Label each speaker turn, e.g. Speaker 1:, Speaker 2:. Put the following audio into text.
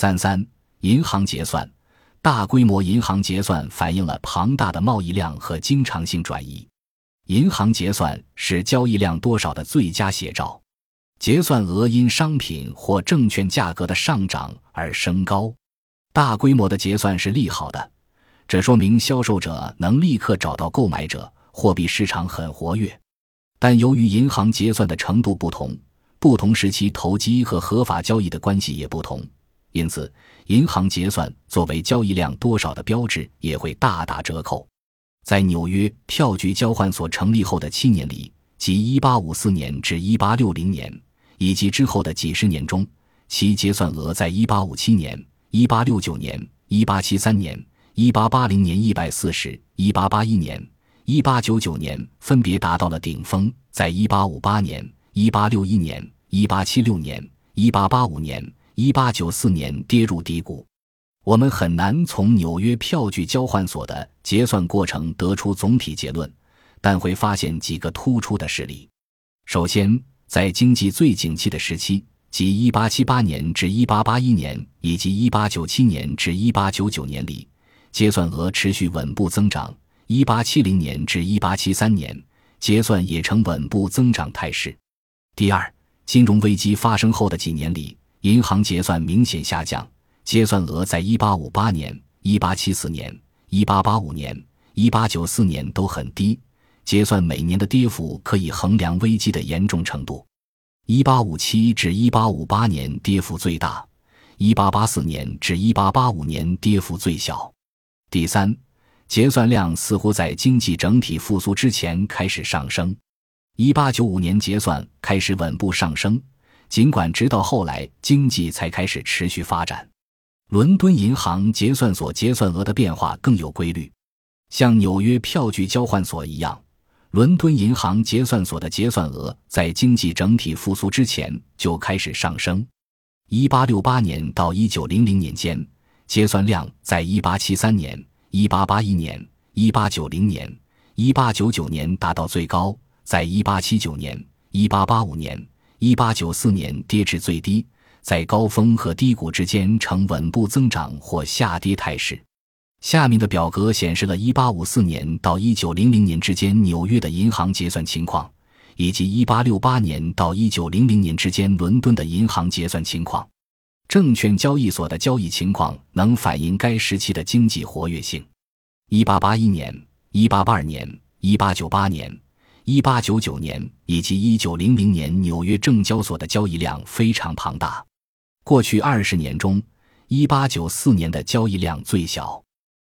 Speaker 1: 三三，银行结算，大规模银行结算反映了庞大的贸易量和经常性转移。银行结算是交易量多少的最佳写照。结算额因商品或证券价格的上涨而升高。大规模的结算是利好的，这说明销售者能立刻找到购买者，货币市场很活跃。但由于银行结算的程度不同，不同时期投机和合法交易的关系也不同，因此银行结算作为交易量多少的标志也会大打折扣。在纽约票据交换所成立后的七年里，即1854年至1860年，以及之后的几十年中，其结算额在1857年。一八六九年、一八七三年、一八八零年一百四十、一八八一年、一八九九年分别达到了顶峰，在一八五八年、一八六一年、一八七六年、一八八五年、一八九四年跌入低谷。我们很难从纽约票据交换所的结算过程得出总体结论，但会发现几个突出的事例。首先，在经济最景气的时期。即1878年至1881年以及1897年至1899年里，结算额持续稳步增长。1870年至1873年，结算也呈稳步增长态势。第二，金融危机发生后的几年里，银行结算明显下降，结算额在1858年、1874年、1885年、1894年都很低，结算每年的跌幅可以衡量危机的严重程度。一八五七至一八五八年跌幅最大，一八八四年至一八八五年跌幅最小。第三，结算量似乎在经济整体复苏之前开始上升。一八九五年结算开始稳步上升，尽管直到后来经济才开始持续发展。伦敦银行结算所结算额的变化更有规律，像纽约票据交换所一样。伦敦银行结算所的结算额在经济整体复苏之前就开始上升。1868年到1900年间，结算量在1873年、1881年、1890年、1899年达到最高，在1879年、1885年、1894年跌至最低，在高峰和低谷之间呈稳步增长或下跌态势。下面的表格显示了1854年到1900年之间纽约的银行结算情况，以及1868年到1900年之间伦敦的银行结算情况。证券交易所的交易情况能反映该时期的经济活跃性。1881年、1882年、1898年、1899年以及1900年纽约证交所的交易量非常庞大。过去二十年中，1894年的交易量最小。